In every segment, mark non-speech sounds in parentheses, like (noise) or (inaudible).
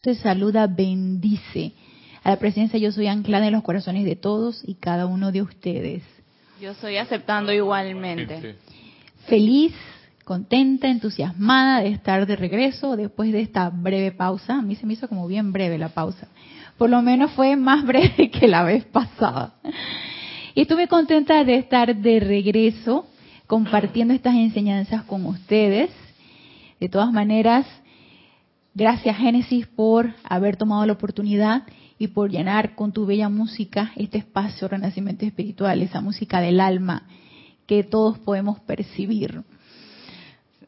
te saluda, bendice. A la presencia yo soy anclada en los corazones de todos y cada uno de ustedes. Yo estoy aceptando igualmente. Feliz, contenta, entusiasmada de estar de regreso después de esta breve pausa. A mí se me hizo como bien breve la pausa. Por lo menos fue más (laughs) breve que la vez pasada. Y estuve contenta de estar de regreso compartiendo estas enseñanzas con ustedes. De todas maneras, gracias Génesis por haber tomado la oportunidad y por llenar con tu bella música este espacio Renacimiento Espiritual, esa música del alma que todos podemos percibir.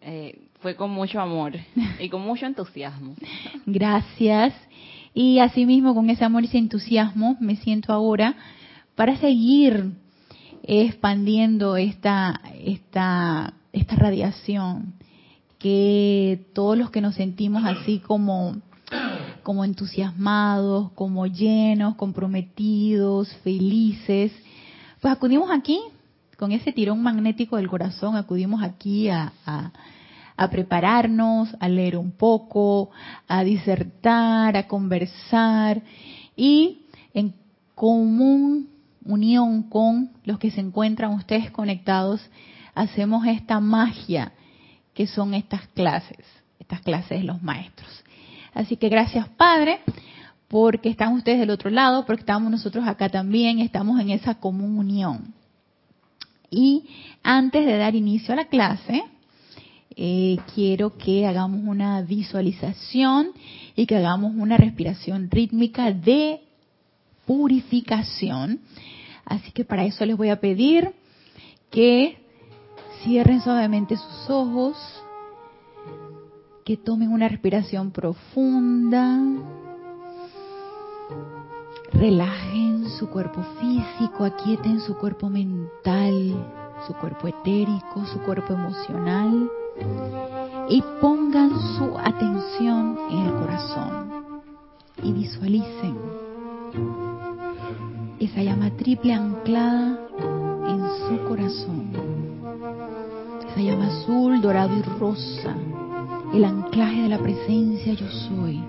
Eh, fue con mucho amor y con mucho entusiasmo. (laughs) Gracias. Y asimismo, con ese amor y ese entusiasmo, me siento ahora para seguir expandiendo esta, esta, esta radiación, que todos los que nos sentimos así como, como entusiasmados, como llenos, comprometidos, felices, pues acudimos aquí, con ese tirón magnético del corazón, acudimos aquí a, a, a prepararnos, a leer un poco, a disertar, a conversar y en común unión con los que se encuentran ustedes conectados, hacemos esta magia que son estas clases, estas clases de los maestros. Así que gracias Padre, porque están ustedes del otro lado, porque estamos nosotros acá también, estamos en esa común unión. Y antes de dar inicio a la clase, eh, quiero que hagamos una visualización y que hagamos una respiración rítmica de purificación. Así que para eso les voy a pedir que cierren suavemente sus ojos, que tomen una respiración profunda, relajen su cuerpo físico, aquieten su cuerpo mental, su cuerpo etérico, su cuerpo emocional y pongan su atención en el corazón y visualicen esa llama triple anclada en su corazón. Esa llama azul, dorado y rosa. El anclaje de la presencia yo soy.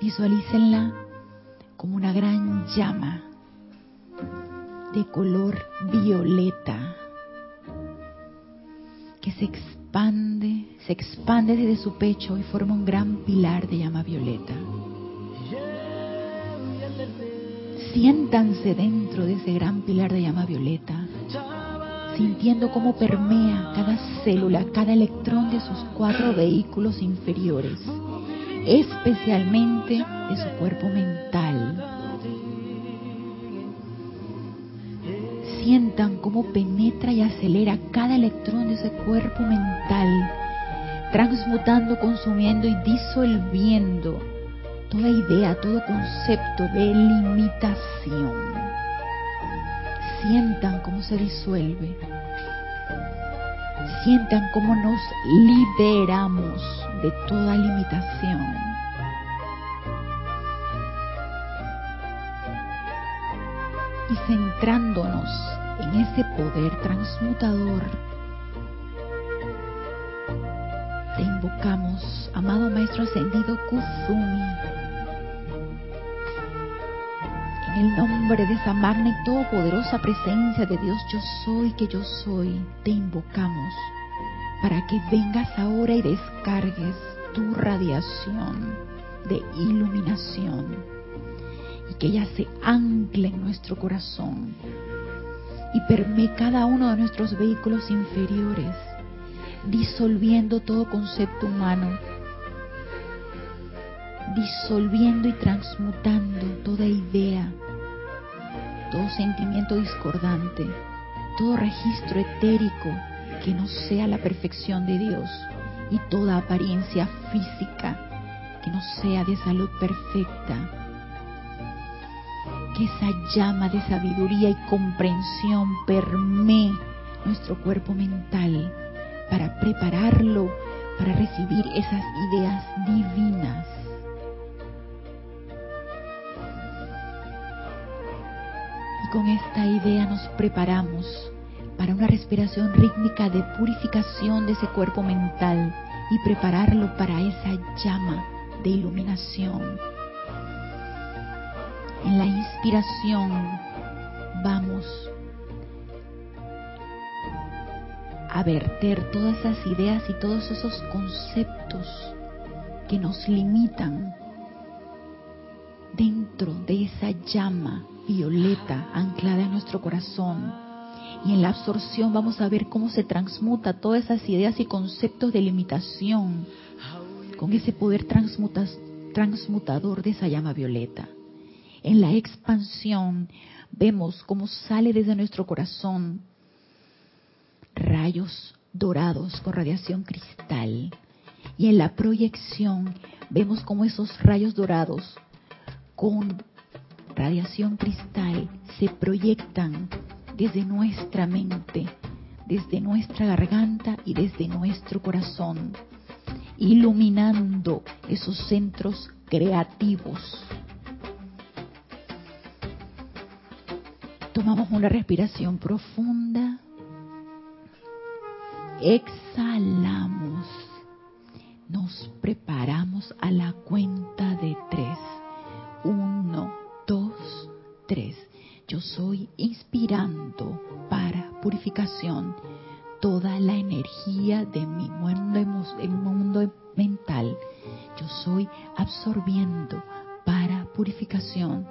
Visualícenla como una gran llama de color violeta que se expande, se expande desde su pecho y forma un gran pilar de llama violeta. Siéntanse dentro de ese gran pilar de llama violeta, sintiendo cómo permea cada célula, cada electrón de sus cuatro vehículos inferiores, especialmente de su cuerpo mental. Sientan cómo penetra y acelera cada electrón de ese cuerpo mental, transmutando, consumiendo y disolviendo toda idea, todo concepto de limitación. Sientan cómo se disuelve. Sientan cómo nos liberamos de toda limitación. Y centrándonos en ese poder transmutador te invocamos, amado Maestro Ascendido Kuzumi. El nombre de esa magna y todopoderosa presencia de Dios yo soy que yo soy, te invocamos para que vengas ahora y descargues tu radiación de iluminación y que ella se ancle en nuestro corazón y permee cada uno de nuestros vehículos inferiores disolviendo todo concepto humano, disolviendo y transmutando toda idea, todo sentimiento discordante, todo registro etérico que no sea la perfección de Dios y toda apariencia física que no sea de salud perfecta. Que esa llama de sabiduría y comprensión permee nuestro cuerpo mental para prepararlo para recibir esas ideas divinas. Con esta idea nos preparamos para una respiración rítmica de purificación de ese cuerpo mental y prepararlo para esa llama de iluminación. En la inspiración vamos a verter todas esas ideas y todos esos conceptos que nos limitan dentro de esa llama violeta anclada en nuestro corazón. Y en la absorción vamos a ver cómo se transmuta todas esas ideas y conceptos de limitación con ese poder transmutador de esa llama violeta. En la expansión vemos cómo sale desde nuestro corazón rayos dorados con radiación cristal. Y en la proyección vemos cómo esos rayos dorados con radiación cristal se proyectan desde nuestra mente, desde nuestra garganta y desde nuestro corazón, iluminando esos centros creativos. Tomamos una respiración profunda. Exhalamos. Nos preparamos a la cuenta de tres. Uno, dos, tres. Yo soy inspirando para purificación toda la energía de mi mundo, mental. Yo soy absorbiendo para purificación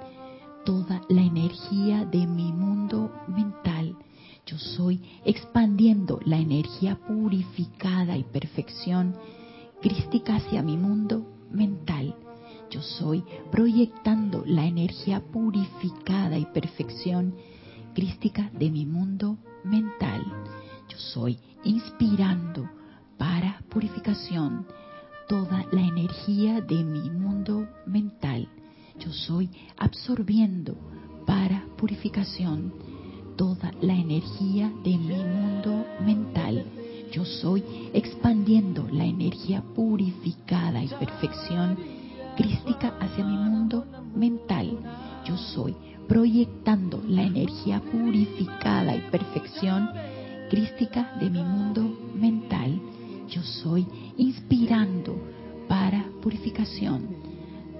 toda la energía de mi mundo mental. Yo soy expandiendo la energía purificada y perfección crística hacia mi mundo mental yo soy, proyectando la energía purificada y perfección crística de mi mundo mental. Yo soy, inspirando para purificación toda la energía de mi mundo mental. Yo soy absorbiendo para purificación toda la energía de mi mundo mental. Yo soy expandiendo la energía purificada y perfección crística hacia mi mundo mental. Yo soy proyectando la energía purificada y perfección crística de mi mundo mental. Yo soy inspirando para purificación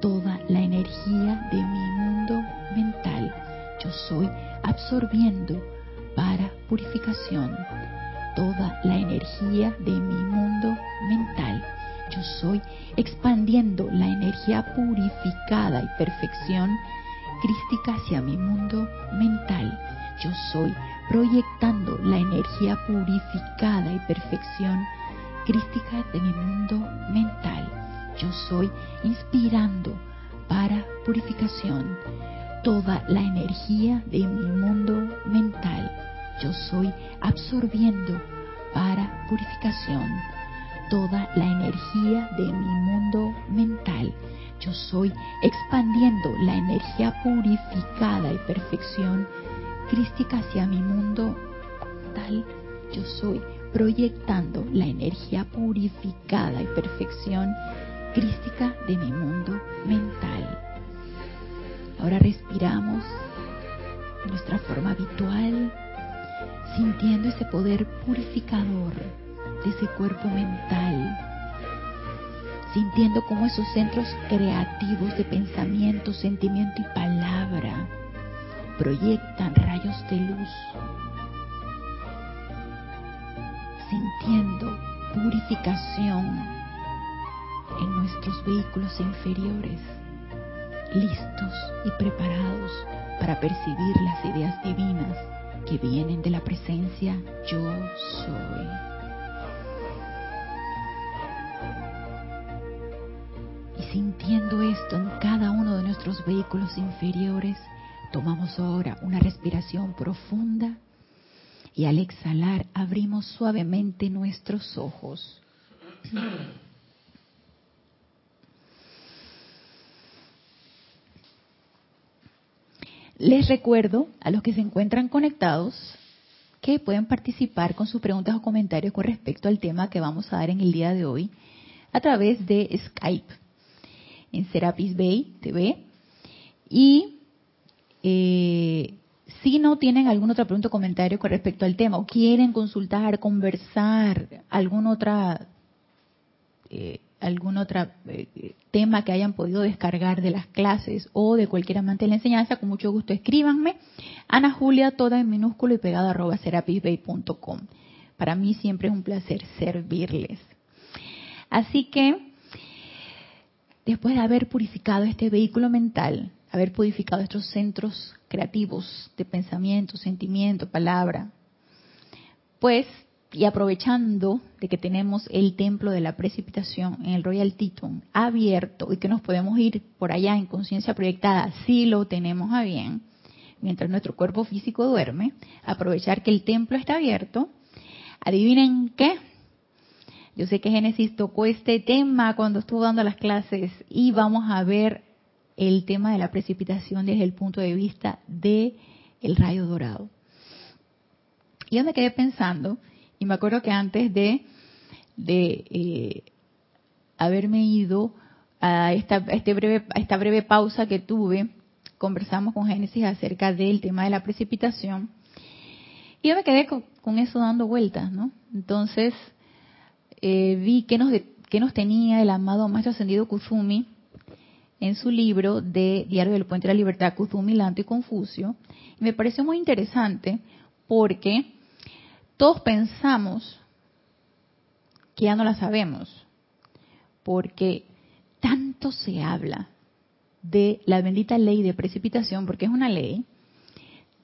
toda la energía de mi mundo mental. Yo soy absorbiendo para purificación toda la energía de mi mundo mental yo soy, expandiendo la energía purificada y perfección crística hacia mi mundo mental. Yo soy, proyectando la energía purificada y perfección crística de mi mundo mental. Yo soy, inspirando para purificación toda la energía de mi mundo mental. Yo soy absorbiendo para purificación toda la energía de mi mundo mental. Yo soy expandiendo la energía purificada y perfección crística hacia mi mundo mental. Yo soy proyectando la energía purificada y perfección crística de mi mundo mental. Ahora respiramos nuestra forma habitual, sintiendo ese poder purificador de ese cuerpo mental, sintiendo como esos centros creativos de pensamiento, sentimiento y palabra proyectan rayos de luz, sintiendo purificación en nuestros vehículos inferiores, listos y preparados para percibir las ideas divinas que vienen de la presencia yo soy. Sintiendo esto en cada uno de nuestros vehículos inferiores, tomamos ahora una respiración profunda y al exhalar abrimos suavemente nuestros ojos. Les recuerdo a los que se encuentran conectados que pueden participar con sus preguntas o comentarios con respecto al tema que vamos a dar en el día de hoy a través de Skype en Serapis Bay TV. Y eh, si no tienen algún otro pregunta o comentario con respecto al tema, o quieren consultar, conversar, alguna otra eh, algún otro eh, tema que hayan podido descargar de las clases o de cualquier amante de la enseñanza, con mucho gusto escríbanme. Ana Julia, toda en minúsculo y pegada arroba serapisbay.com. Para mí siempre es un placer servirles. Así que, después de haber purificado este vehículo mental, haber purificado estos centros creativos de pensamiento, sentimiento, palabra, pues y aprovechando de que tenemos el templo de la precipitación en el Royal Teton abierto y que nos podemos ir por allá en conciencia proyectada si lo tenemos a bien, mientras nuestro cuerpo físico duerme, aprovechar que el templo está abierto. Adivinen qué. Yo sé que Génesis tocó este tema cuando estuvo dando las clases y vamos a ver el tema de la precipitación desde el punto de vista de el rayo dorado. Y yo me quedé pensando y me acuerdo que antes de, de eh, haberme ido a esta, este breve, esta breve pausa que tuve, conversamos con Génesis acerca del tema de la precipitación. Y yo me quedé con, eso dando vueltas, ¿no? Entonces, eh, vi que nos, que nos tenía el amado Maestro Ascendido Kuzumi en su libro de Diario del Puente de la Libertad, Kuzumi, Lanto y Confucio. Y me pareció muy interesante porque todos pensamos que ya no la sabemos, porque tanto se habla de la bendita ley de precipitación, porque es una ley,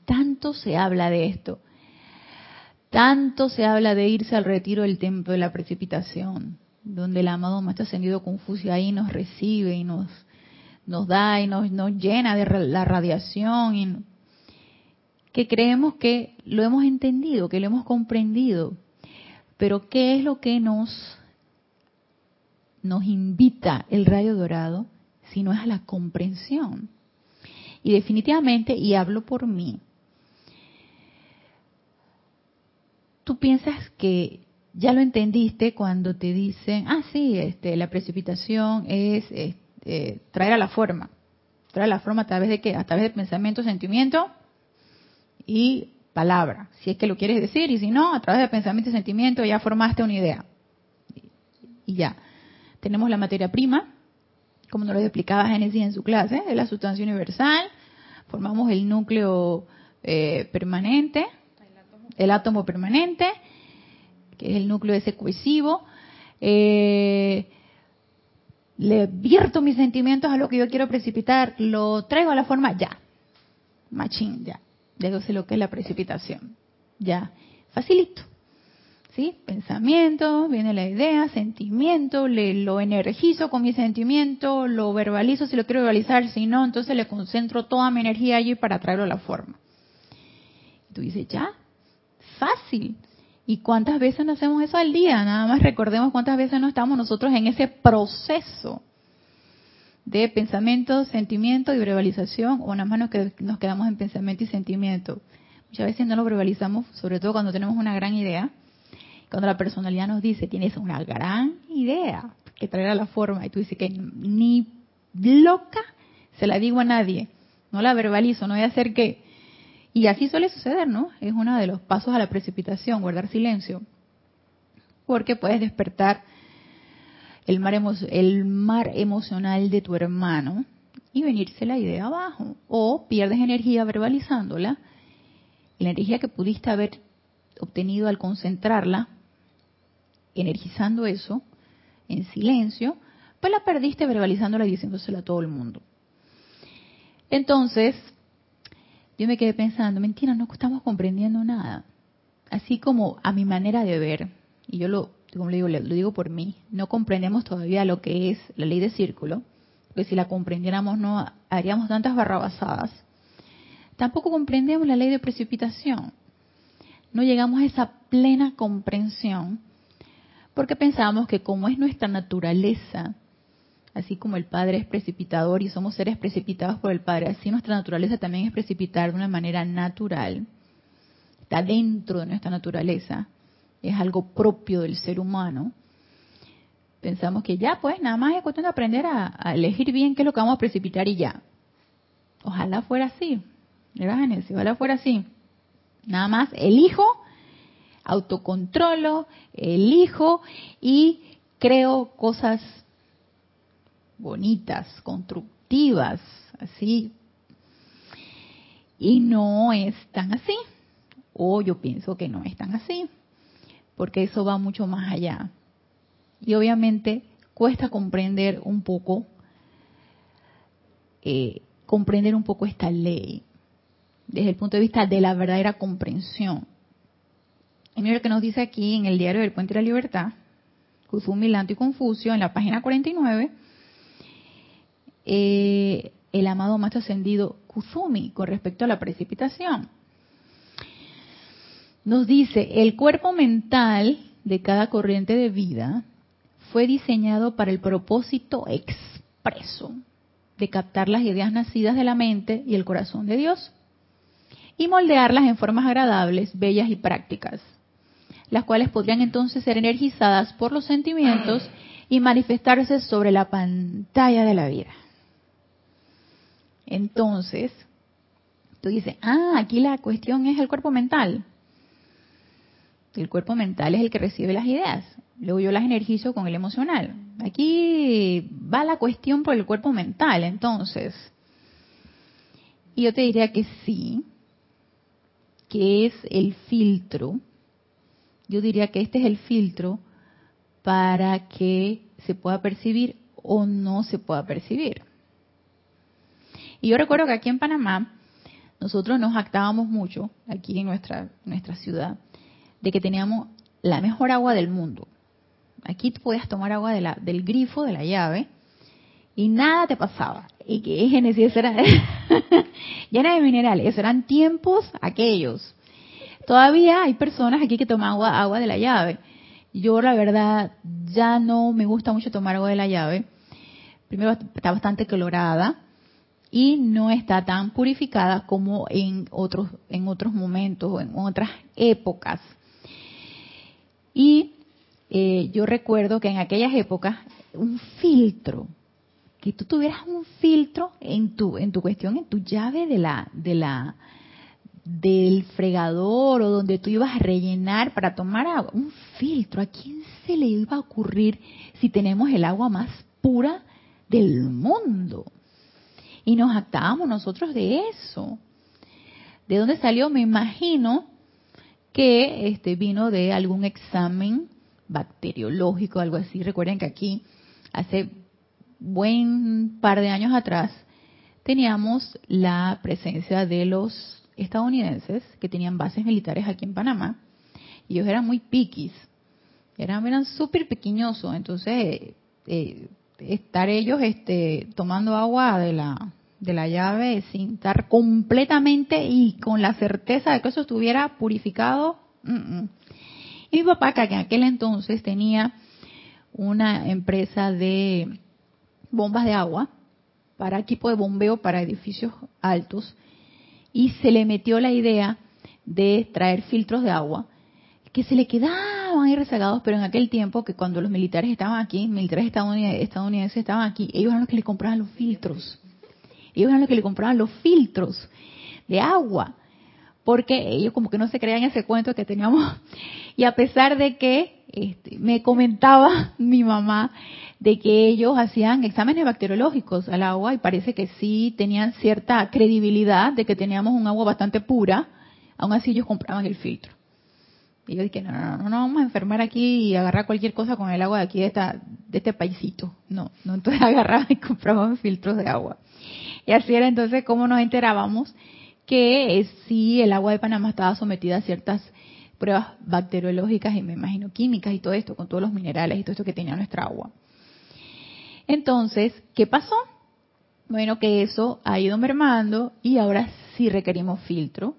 tanto se habla de esto, tanto se habla de irse al retiro del templo de la precipitación, donde el amado Maestro Ascendido Confucio ahí nos recibe y nos, nos da y nos, nos llena de la radiación y que creemos que lo hemos entendido, que lo hemos comprendido. Pero ¿qué es lo que nos, nos invita el rayo dorado si no es a la comprensión? Y definitivamente, y hablo por mí, tú piensas que ya lo entendiste cuando te dicen, ah, sí, este, la precipitación es este, traer a la forma. Traer a la forma a través de qué? A través de pensamiento, sentimiento y palabra, si es que lo quieres decir, y si no, a través de pensamiento y sentimiento ya formaste una idea. Y ya. Tenemos la materia prima, como nos lo explicaba Génesis en su clase, de la sustancia universal, formamos el núcleo eh, permanente, el átomo permanente, que es el núcleo ese cohesivo. Eh, le vierto mis sentimientos a lo que yo quiero precipitar, lo traigo a la forma ya, machín, ya de lo que es la precipitación. Ya, facilito. ¿Sí? Pensamiento, viene la idea, sentimiento, le, lo energizo con mi sentimiento, lo verbalizo si lo quiero verbalizar, si no, entonces le concentro toda mi energía allí para traerlo a la forma. Tú dices, ya, fácil. ¿Y cuántas veces no hacemos eso al día? Nada más recordemos cuántas veces no estamos nosotros en ese proceso de pensamiento, sentimiento y verbalización, o nada más nos, nos quedamos en pensamiento y sentimiento. Muchas veces no lo verbalizamos, sobre todo cuando tenemos una gran idea. Cuando la personalidad nos dice, tienes una gran idea que traer a la forma, y tú dices que ni loca se la digo a nadie, no la verbalizo, no voy a hacer que... Y así suele suceder, ¿no? Es uno de los pasos a la precipitación, guardar silencio. Porque puedes despertar el mar, el mar emocional de tu hermano y venirse la idea abajo. O pierdes energía verbalizándola la energía que pudiste haber obtenido al concentrarla, energizando eso en silencio, pues la perdiste verbalizándola y diciéndosela a todo el mundo. Entonces, yo me quedé pensando, mentira, no estamos comprendiendo nada. Así como a mi manera de ver, y yo lo como le digo, lo digo por mí, no comprendemos todavía lo que es la ley de círculo, porque si la comprendiéramos no haríamos tantas barrabasadas. Tampoco comprendemos la ley de precipitación. No llegamos a esa plena comprensión porque pensamos que como es nuestra naturaleza, así como el Padre es precipitador y somos seres precipitados por el Padre, así nuestra naturaleza también es precipitar de una manera natural. Está dentro de nuestra naturaleza es algo propio del ser humano, pensamos que ya, pues nada más es cuestión de aprender a, elegir bien qué es lo que vamos a precipitar y ya. Ojalá fuera así, ¿verdad, Genesis? Ojalá fuera así. Nada más elijo, autocontrolo, elijo y creo cosas bonitas, constructivas, así. Y no es tan así. O yo pienso que no es tan así. Porque eso va mucho más allá. Y obviamente cuesta comprender un poco, eh, comprender un poco esta ley desde el punto de vista de la verdadera comprensión. Y mira lo que nos dice aquí en el diario del Puente de la Libertad, Kuzumi, Lanto y Confucio, en la página 49, eh, el amado maestro ascendido Kuzumi con respecto a la precipitación. Nos dice, el cuerpo mental de cada corriente de vida fue diseñado para el propósito expreso de captar las ideas nacidas de la mente y el corazón de Dios y moldearlas en formas agradables, bellas y prácticas, las cuales podrían entonces ser energizadas por los sentimientos y manifestarse sobre la pantalla de la vida. Entonces, tú dices, ah, aquí la cuestión es el cuerpo mental. El cuerpo mental es el que recibe las ideas. Luego yo las energizo con el emocional. Aquí va la cuestión por el cuerpo mental, entonces. Y yo te diría que sí, que es el filtro. Yo diría que este es el filtro para que se pueda percibir o no se pueda percibir. Y yo recuerdo que aquí en Panamá nosotros nos actábamos mucho, aquí en nuestra, nuestra ciudad, de que teníamos la mejor agua del mundo. Aquí tú podías tomar agua del grifo, de la llave, y nada te pasaba. Y que (laughs) Génesis era (laughs) llena de minerales. Eran tiempos aquellos. Todavía hay personas aquí que toman agua, agua de la llave. Yo la verdad ya no me gusta mucho tomar agua de la llave. Primero está bastante colorada y no está tan purificada como en otros en otros momentos o en otras épocas. Y eh, yo recuerdo que en aquellas épocas un filtro, que tú tuvieras un filtro en tu en tu cuestión, en tu llave de la de la del fregador o donde tú ibas a rellenar para tomar agua, un filtro. ¿A quién se le iba a ocurrir si tenemos el agua más pura del mundo? Y nos actábamos nosotros de eso. ¿De dónde salió? Me imagino que este vino de algún examen bacteriológico, algo así. Recuerden que aquí, hace buen par de años atrás, teníamos la presencia de los estadounidenses que tenían bases militares aquí en Panamá. Y ellos eran muy piquis, eran, eran súper pequeñosos. Entonces, eh, estar ellos este, tomando agua de la, de la llave sin estar completamente y con la certeza de que eso estuviera purificado. Y mi papá, que en aquel entonces tenía una empresa de bombas de agua para equipo de bombeo para edificios altos, y se le metió la idea de traer filtros de agua que se le quedaban ahí rezagados, pero en aquel tiempo que cuando los militares estaban aquí, militares estadounidenses, estaban aquí, ellos eran los que le compraban los filtros. Ellos eran los que le compraban los filtros de agua, porque ellos como que no se creían ese cuento que teníamos. (laughs) Y a pesar de que este, me comentaba (laughs) mi mamá de que ellos hacían exámenes bacteriológicos al agua y parece que sí tenían cierta credibilidad de que teníamos un agua bastante pura, aún así ellos compraban el filtro. Y yo dije, no, no, no, no vamos a enfermar aquí y agarrar cualquier cosa con el agua de aquí de, esta, de este paisito. No, no, entonces (laughs) agarraban y compraban filtros de agua. Y así era entonces como nos enterábamos que sí el agua de Panamá estaba sometida a ciertas pruebas bacteriológicas y me imagino químicas y todo esto, con todos los minerales y todo esto que tenía nuestra agua. Entonces, ¿qué pasó? Bueno, que eso ha ido mermando y ahora sí requerimos filtro.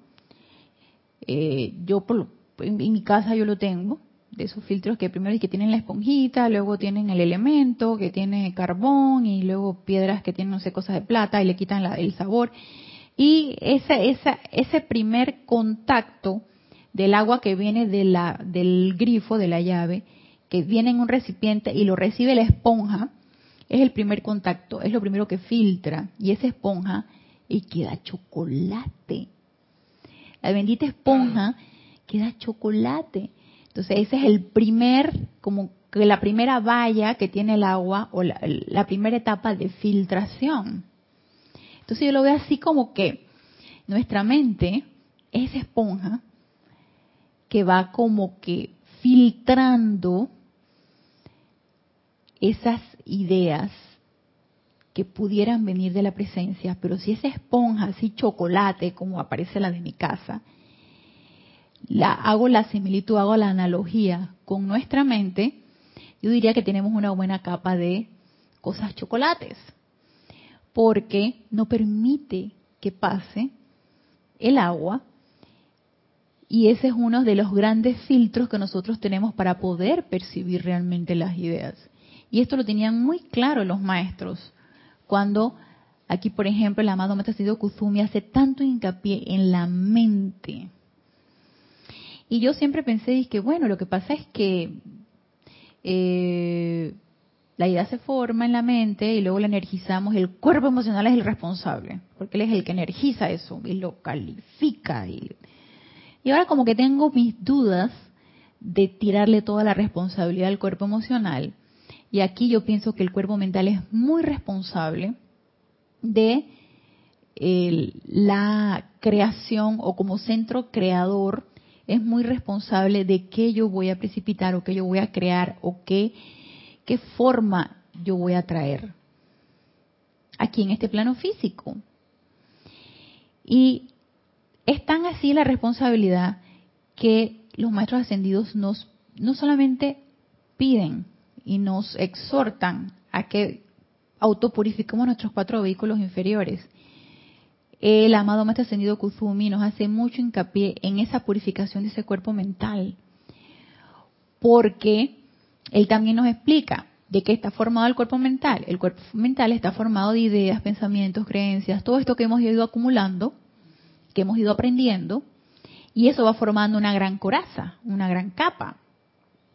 Eh, yo por, en, mi casa yo lo tengo, de esos filtros que primero que tienen la esponjita, luego tienen el elemento que tiene carbón y luego piedras que tienen no sé cosas de plata y le quitan el sabor. Y ese, ese primer contacto del agua que viene del grifo, de la llave, que viene en un recipiente y lo recibe la esponja, es el primer contacto, es lo primero que filtra y esa esponja y queda chocolate. La bendita esponja queda chocolate. Entonces ese es el primer como que la primera valla que tiene el agua o la, la primera etapa de filtración. Entonces yo lo veo así como que nuestra mente es esponja que va como que filtrando esas ideas que pudieran venir de la presencia, pero si esa esponja, así chocolate, como aparece la de mi casa, la hago la similitud, hago la analogía con nuestra mente, yo diría que tenemos una buena capa de cosas chocolates, porque no permite que pase el agua y ese es uno de los grandes filtros que nosotros tenemos para poder percibir realmente las ideas. Y esto lo tenían muy claro los maestros. Cuando aquí, por ejemplo, el amado Maestro Kuzumi hace tanto hincapié en la mente. Y yo siempre pensé, que bueno, lo que pasa es que eh, la idea se forma en la mente y luego la energizamos. El cuerpo emocional es el responsable, porque él es el que energiza eso y lo califica y y ahora como que tengo mis dudas de tirarle toda la responsabilidad al cuerpo emocional. Y aquí yo pienso que el cuerpo mental es muy responsable de la creación o como centro creador es muy responsable de qué yo voy a precipitar o qué yo voy a crear o qué, qué forma yo voy a traer aquí en este plano físico. Y es tan así la responsabilidad que los maestros ascendidos nos no solamente piden y nos exhortan a que autopurifiquemos nuestros cuatro vehículos inferiores. El amado maestro ascendido Kuzumi nos hace mucho hincapié en esa purificación de ese cuerpo mental, porque él también nos explica de qué está formado el cuerpo mental. El cuerpo mental está formado de ideas, pensamientos, creencias, todo esto que hemos ido acumulando que hemos ido aprendiendo, y eso va formando una gran coraza, una gran capa.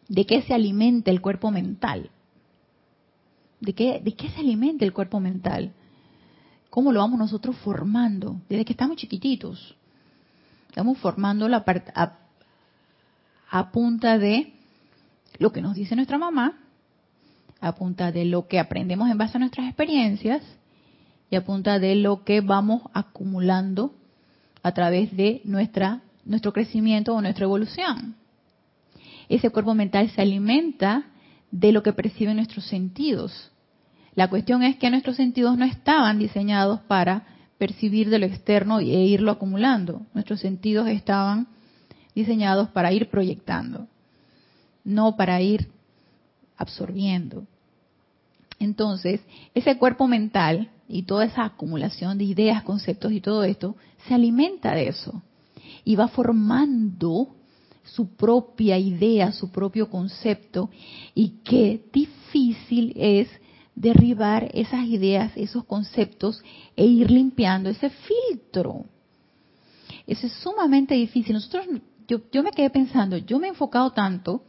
¿De qué se alimenta el cuerpo mental? ¿De qué, ¿De qué se alimenta el cuerpo mental? ¿Cómo lo vamos nosotros formando? Desde que estamos chiquititos. Estamos formando la a, a punta de lo que nos dice nuestra mamá, a punta de lo que aprendemos en base a nuestras experiencias y a punta de lo que vamos acumulando a través de nuestra, nuestro crecimiento o nuestra evolución. Ese cuerpo mental se alimenta de lo que perciben nuestros sentidos. La cuestión es que nuestros sentidos no estaban diseñados para percibir de lo externo e irlo acumulando. Nuestros sentidos estaban diseñados para ir proyectando, no para ir absorbiendo. Entonces, ese cuerpo mental y toda esa acumulación de ideas, conceptos y todo esto, se alimenta de eso y va formando su propia idea, su propio concepto y qué difícil es derribar esas ideas, esos conceptos e ir limpiando ese filtro. Eso es sumamente difícil. Nosotros, yo, yo me quedé pensando, yo me he enfocado tanto,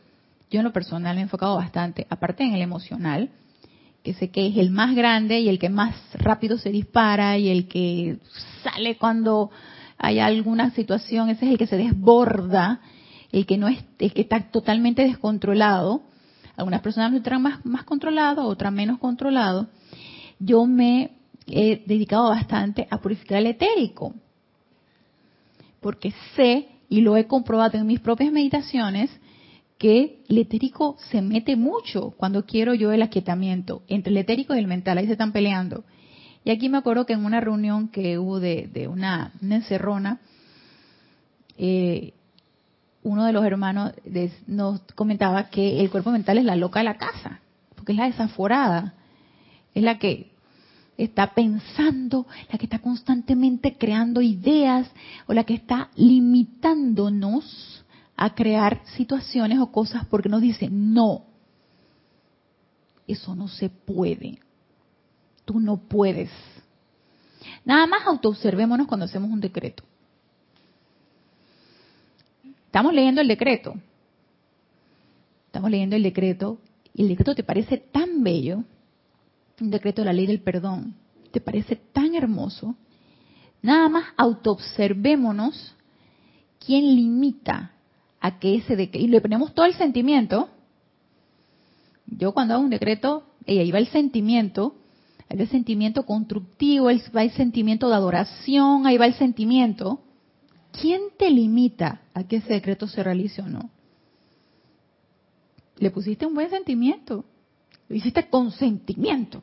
yo en lo personal me he enfocado bastante, aparte en el emocional, que sé que es el más grande y el que más rápido se dispara y el que sale cuando hay alguna situación, ese es el que se desborda, el que no es, el que está totalmente descontrolado. Algunas personas lo estarán más, más controlado, otras menos controlado. Yo me he dedicado bastante a purificar el etérico, porque sé y lo he comprobado en mis propias meditaciones que el etérico se mete mucho cuando quiero yo el aquietamiento. Entre el etérico y el mental, ahí se están peleando. Y aquí me acuerdo que en una reunión que hubo de, una, encerrona, eh, uno de los hermanos nos comentaba que el cuerpo mental es la loca de la casa, porque es la desaforada, es la que está pensando, la que está constantemente creando ideas o la que está limitándonos a crear situaciones o cosas porque nos dice, no, eso no se puede, tú no puedes. Nada más autoobservémonos cuando hacemos un decreto. Estamos leyendo el decreto, estamos leyendo el decreto. Y el decreto te parece tan bello, un decreto de la ley del perdón, te parece tan hermoso, nada más autoobservémonos quién limita a que ese de y le ponemos todo el sentimiento, Yo cuando hago un decreto, ahí va el sentimiento, ahí va el sentimiento constructivo, ahí va el sentimiento de adoración, ahí va el sentimiento. ¿Quién te limita a que ese decreto se realice o no? Le pusiste un buen sentimiento, lo hiciste con sentimiento.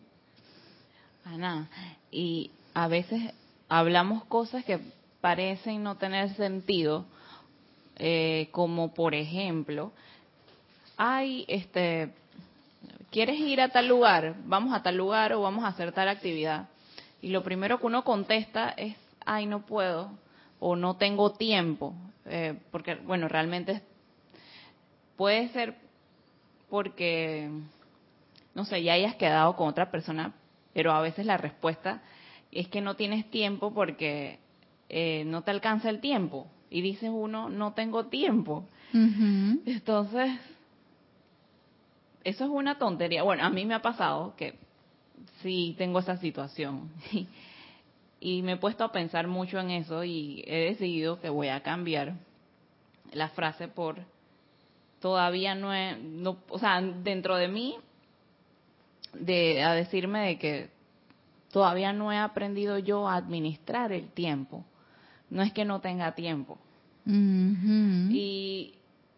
Ana, y a veces hablamos cosas que parecen no tener sentido, eh, como por ejemplo, ay, este, ¿quieres ir a tal lugar? Vamos a tal lugar o vamos a hacer tal actividad. Y lo primero que uno contesta es, ay, no puedo o no tengo tiempo. Eh, porque, bueno, realmente puede ser porque, no sé, ya hayas quedado con otra persona, pero a veces la respuesta es que no tienes tiempo porque eh, no te alcanza el tiempo. Y dices uno, no tengo tiempo. Entonces, eso es una tontería. Bueno, a mí me ha pasado que sí tengo esa situación. (laughs) y me he puesto a pensar mucho en eso y he decidido que voy a cambiar la frase por todavía no, he, no o sea, dentro de mí, de, a decirme de que todavía no he aprendido yo a administrar el tiempo. No es que no tenga tiempo. Y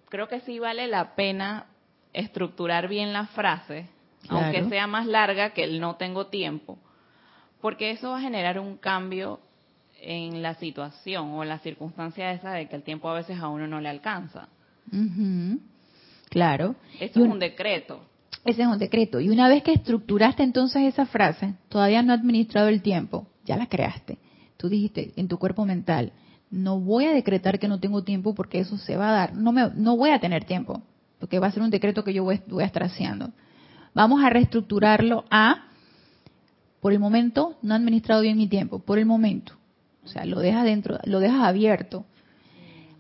creo que sí vale la pena estructurar bien la frase, aunque sea más larga que el no tengo tiempo, porque eso va a generar un cambio en la situación o en la circunstancia esa de que el tiempo a veces a uno no le alcanza. Claro. Eso es un decreto. Ese es un decreto. Y una vez que estructuraste entonces esa frase, todavía no ha administrado el tiempo, ya la creaste. Tú dijiste en tu cuerpo mental, no voy a decretar que no tengo tiempo porque eso se va a dar. No, me, no voy a tener tiempo, porque va a ser un decreto que yo voy, voy a estar haciendo. Vamos a reestructurarlo a, por el momento, no he administrado bien mi tiempo, por el momento. O sea, lo dejas dentro, lo dejas abierto.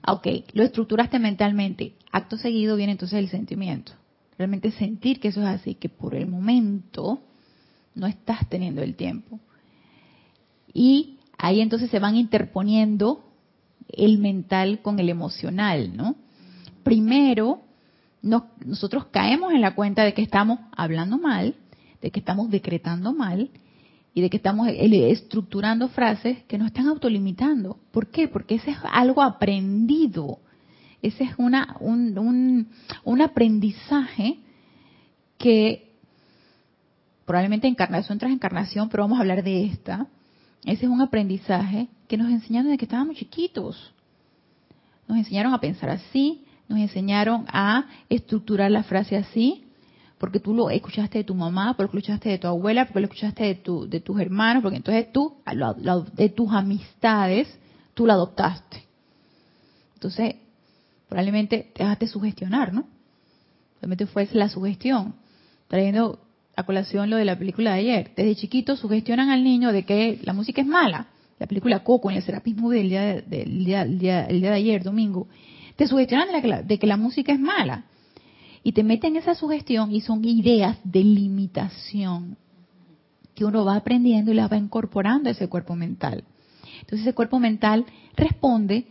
Ok, lo estructuraste mentalmente. Acto seguido viene entonces el sentimiento realmente sentir que eso es así, que por el momento no estás teniendo el tiempo. Y ahí entonces se van interponiendo el mental con el emocional, ¿no? Primero, nosotros caemos en la cuenta de que estamos hablando mal, de que estamos decretando mal y de que estamos estructurando frases que nos están autolimitando. ¿Por qué? Porque ese es algo aprendido ese es una, un, un, aprendizaje que probablemente encarnación tras encarnación, pero vamos a hablar de esta. Ese es un aprendizaje que nos enseñaron desde que estábamos chiquitos. Nos enseñaron a pensar así, nos enseñaron a estructurar la frase así, porque tú lo escuchaste de tu mamá, porque lo escuchaste de tu abuela, porque lo escuchaste de, tu, de tus hermanos, porque entonces tú, de tus amistades, tú lo adoptaste. Entonces, probablemente te dejaste sugestionar, ¿no? Probablemente fue la sugestión, trayendo a colación lo de la película de ayer. Desde chiquitos sugestionan al niño de que la música es mala. La película Coco en el Serapismo del día de, del día, día, el día de ayer, domingo. Te sugestionan de que la música es mala. Y te meten esa sugestión y son ideas de limitación que uno va aprendiendo y las va incorporando a ese cuerpo mental. Entonces ese cuerpo mental responde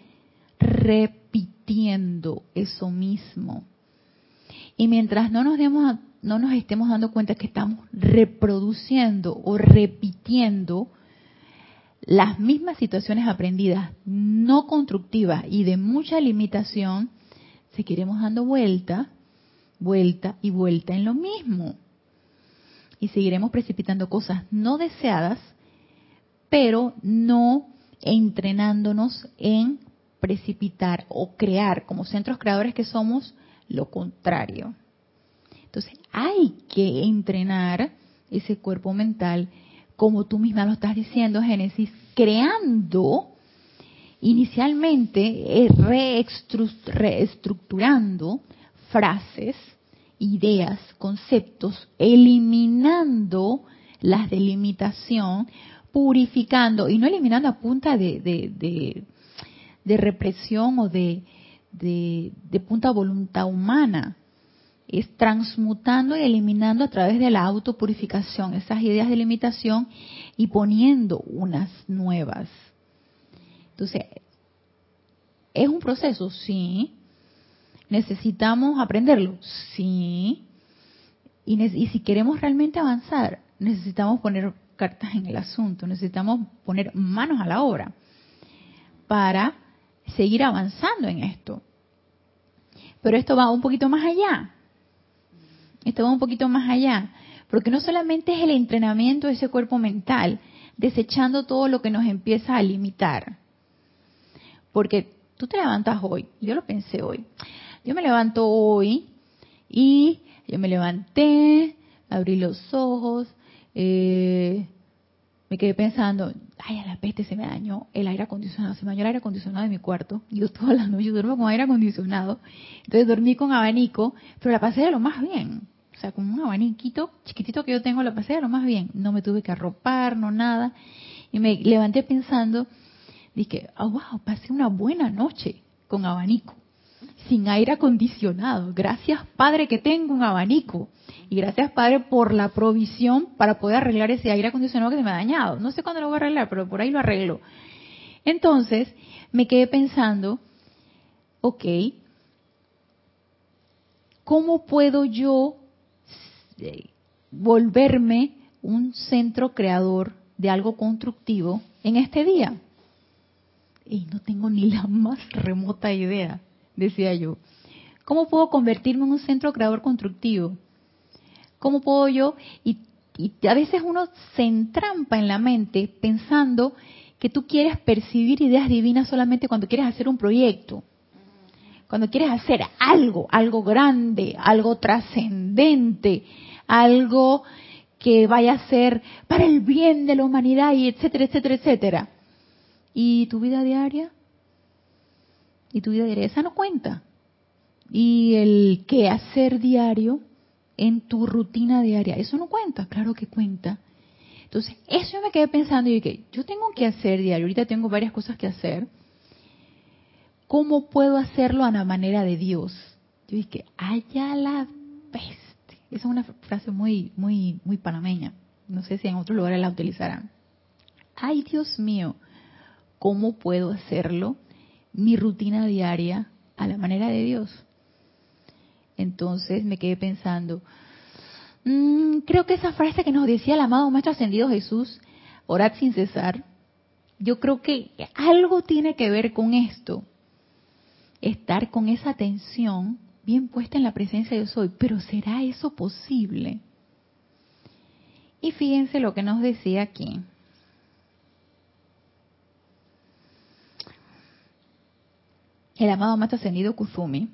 repitiendo eso mismo. Y mientras no nos demos no nos estemos dando cuenta que estamos reproduciendo o repitiendo las mismas situaciones aprendidas no constructivas y de mucha limitación, seguiremos dando vuelta, vuelta y vuelta en lo mismo. Y seguiremos precipitando cosas no deseadas, pero no entrenándonos en precipitar o crear como centros creadores que somos lo contrario. Entonces hay que entrenar ese cuerpo mental, como tú misma lo estás diciendo, Génesis, creando inicialmente, eh, reestructurando frases, ideas, conceptos, eliminando las de limitación, purificando, y no eliminando a punta de, de represión o de, de, punta voluntad humana. Es transmutando y eliminando a través de la autopurificación esas ideas de limitación y poniendo unas nuevas. Entonces, ¿es un proceso? Sí. ¿Necesitamos aprenderlo? Sí. Y, y si queremos realmente avanzar, necesitamos poner cartas en el asunto, necesitamos poner manos a la obra para seguir avanzando en esto. Pero esto va un poquito más allá. Esto va un poquito más allá. Porque no solamente es el entrenamiento de ese cuerpo mental, desechando todo lo que nos empieza a limitar. Porque tú te levantas hoy, yo lo pensé hoy. Yo me levanto hoy y yo me levanté, abrí los ojos, eh, me quedé pensando, ay, a la peste se me dañó el aire acondicionado, se me dañó el aire acondicionado de mi cuarto. Yo todas las noches duermo con aire acondicionado. Entonces dormí con abanico, pero la pasé de lo más bien. O sea, con un abaniquito chiquitito que yo tengo, la pasé de lo más bien. No me tuve que arropar, no nada. Y me levanté pensando, dije, oh, wow, pasé una buena noche con abanico, sin aire acondicionado. Gracias, Padre, que tengo un abanico. Y gracias, Padre, por la provisión para poder arreglar ese aire acondicionado que se me ha dañado. No sé cuándo lo voy a arreglar, pero por ahí lo arreglo. Entonces, me quedé pensando, ok, ¿cómo puedo yo eh, volverme un centro creador de algo constructivo en este día? Y no tengo ni la más remota idea, decía yo. ¿Cómo puedo convertirme en un centro creador constructivo? ¿Cómo puedo yo? Y, a veces uno se entrampa en la mente pensando que tú quieres percibir ideas divinas solamente cuando quieres hacer un proyecto, cuando quieres hacer algo, algo grande, algo trascendente, algo que vaya a ser para el bien de la humanidad y etcétera, etcétera, etcétera. ¿Y tu vida diaria? ¿Y tu vida diaria? Esa no cuenta. Y el qué hacer diario en tu rutina diaria. Eso no cuenta, claro que cuenta. Entonces, eso yo me quedé pensando y dije, yo tengo que hacer diario, ahorita tengo varias cosas que hacer. ¿Cómo puedo hacerlo a la manera de Dios? Yo dije, allá la peste. Esa es una frase muy, muy, muy panameña. No sé si en otros lugares la utilizarán. Ay, Dios mío, ¿cómo puedo hacerlo? Mi rutina diaria a la manera de Dios. Entonces me quedé pensando, mm, creo que esa frase que nos decía el amado Maestro Ascendido Jesús, orad sin cesar, yo creo que algo tiene que ver con esto. Estar con esa atención bien puesta en la presencia de Dios hoy. Pero ¿será eso posible? Y fíjense lo que nos decía aquí. El amado Maestro Ascendido Kuzumi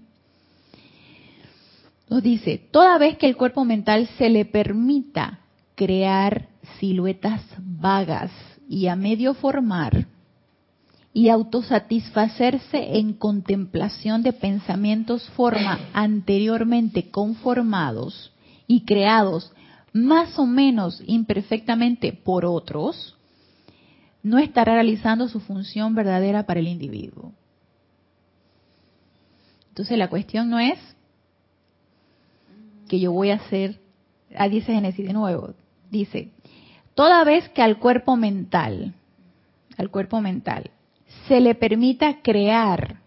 nos dice, toda vez que el cuerpo mental se le permita crear siluetas vagas y a medio formar y autosatisfacerse en contemplación de pensamientos forma anteriormente conformados y creados más o menos imperfectamente por otros, no estará realizando su función verdadera para el individuo. Entonces la cuestión no es que yo voy a hacer, a dice Génesis de nuevo, dice, toda vez que al cuerpo mental, al cuerpo mental, se le permita crear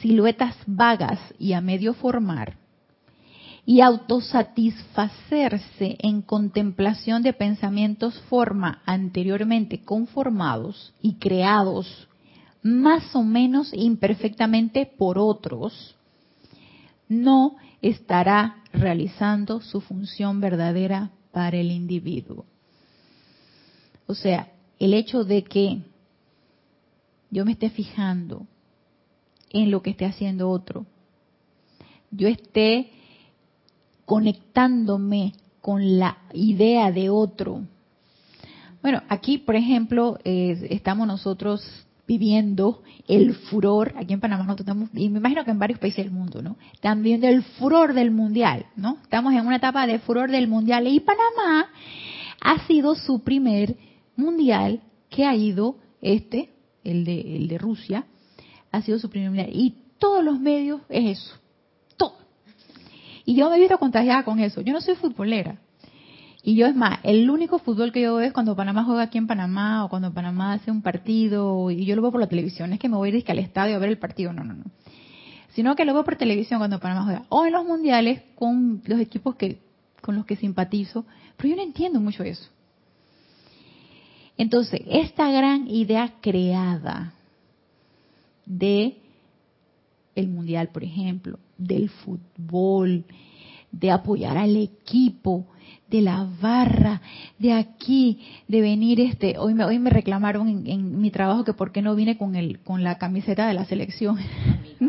siluetas vagas y a medio formar, y autosatisfacerse en contemplación de pensamientos forma anteriormente conformados y creados más o menos imperfectamente por otros, no estará realizando su función verdadera para el individuo. O sea, el hecho de que yo me esté fijando en lo que esté haciendo otro, yo esté conectándome con la idea de otro. Bueno, aquí, por ejemplo, estamos nosotros viviendo el furor, aquí en Panamá nosotros estamos, y me imagino que en varios países del mundo, ¿no? Están viviendo el furor del mundial, ¿no? Estamos en una etapa de furor del mundial y Panamá ha sido su primer mundial que ha ido, este, el de, el de Rusia, ha sido su primer mundial. Y todos los medios es eso, todo. Y yo me he visto contagiada con eso. Yo no soy futbolera, y yo es más, el único fútbol que yo veo es cuando Panamá juega aquí en Panamá o cuando Panamá hace un partido y yo lo veo por la televisión. Es que me voy a ir al estadio a ver el partido, no, no, no. Sino que lo veo por televisión cuando Panamá juega. O en los mundiales con los equipos que con los que simpatizo, pero yo no entiendo mucho eso. Entonces, esta gran idea creada de el mundial, por ejemplo, del fútbol, de apoyar al equipo, de la barra, de aquí, de venir este, hoy me, hoy me reclamaron en, mi trabajo que por qué no vine con el, con la camiseta de la selección. ¿Qué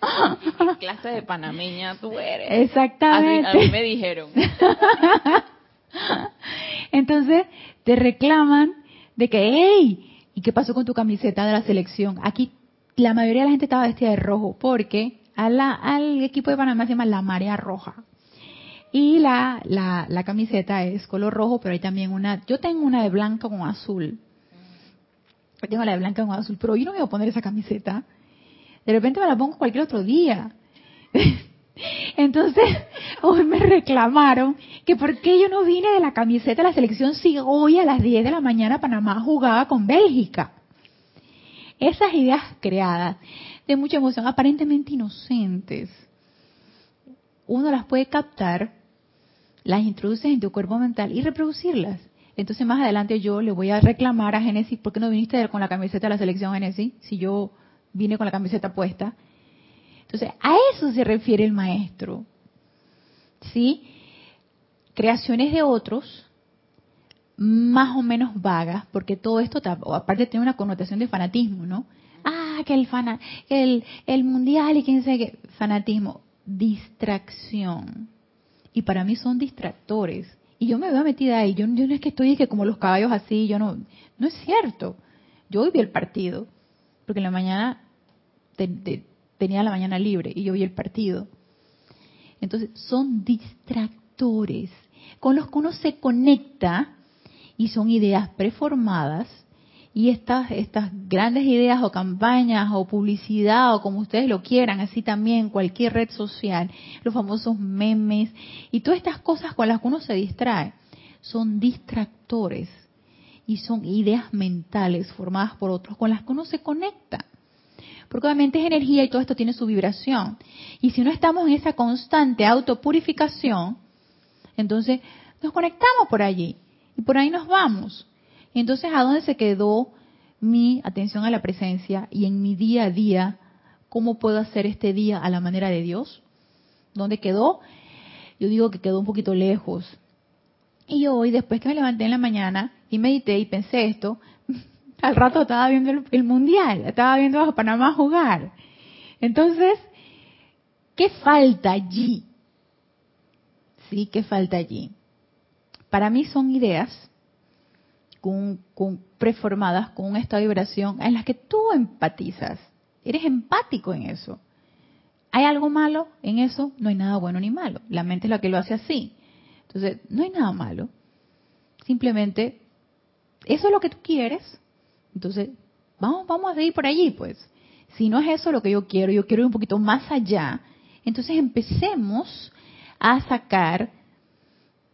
(laughs) clase de panameña tú eres? Exactamente. A mí, me dijeron. (laughs) Entonces, te reclaman de que, hey, ¿y qué pasó con tu camiseta de la selección? Aquí la mayoría de la gente estaba vestida de rojo porque al equipo de Panamá se llama la marea roja. Y la, la, camiseta es color rojo, pero hay también una, yo tengo una de blanca con azul. Yo tengo la de blanca con azul, pero yo no me voy a poner esa camiseta. De repente me la pongo cualquier otro día. (laughs) Entonces, (laughs) hoy me reclamaron que por qué yo no vine de la camiseta de la selección si hoy a las 10 de la mañana Panamá jugaba con Bélgica. Esas ideas creadas de mucha emoción, aparentemente inocentes, uno las puede captar, las introduces en tu cuerpo mental y reproducirlas. Entonces más adelante yo le voy a reclamar a Génesis, ¿por qué no viniste con la camiseta de la selección Génesis? Si yo vine con la camiseta puesta. Entonces, a eso se refiere el maestro. ¿Sí? Creaciones de otros, más o menos vagas, porque todo esto, aparte tiene una connotación de fanatismo, ¿no? Ah, que el, fana, el, el mundial y quién sabe qué. Fanatismo, distracción. Y para mí son distractores. Y yo me veo metida ahí. Yo, yo no es que estoy que como los caballos así, yo no. No es cierto. Yo hoy vi el partido, porque en la mañana tenía la mañana libre y yo vi el partido. Entonces, son distractores con los que uno se conecta y son ideas preformadas y estas, estas grandes ideas o campañas o publicidad o como ustedes lo quieran, así también cualquier red social, los famosos memes y todas estas cosas con las que uno se distrae, son distractores y son ideas mentales formadas por otros con las que uno se conecta. Porque obviamente es energía y todo esto tiene su vibración. Y si no estamos en esa constante autopurificación, entonces nos conectamos por allí y por ahí nos vamos. Entonces, ¿a dónde se quedó mi atención a la presencia y en mi día a día? ¿Cómo puedo hacer este día a la manera de Dios? ¿Dónde quedó? Yo digo que quedó un poquito lejos. Y hoy, después que me levanté en la mañana y medité y pensé esto, (laughs) al rato estaba viendo el, mundial, estaba viendo a Panamá jugar. Entonces, ¿qué falta allí? Sí, ¿qué falta allí? Para mí son ideas con, preformadas con un estado de vibración en las que tú empatizas. Eres empático en eso. ¿Hay algo malo en eso? No hay nada bueno ni malo. La mente es la que lo hace así. Entonces, no hay nada malo. Simplemente, eso es lo que tú quieres, entonces, vamos, vamos a ir por allí, pues. Si no es eso lo que yo quiero, yo quiero ir un poquito más allá. Entonces empecemos a sacar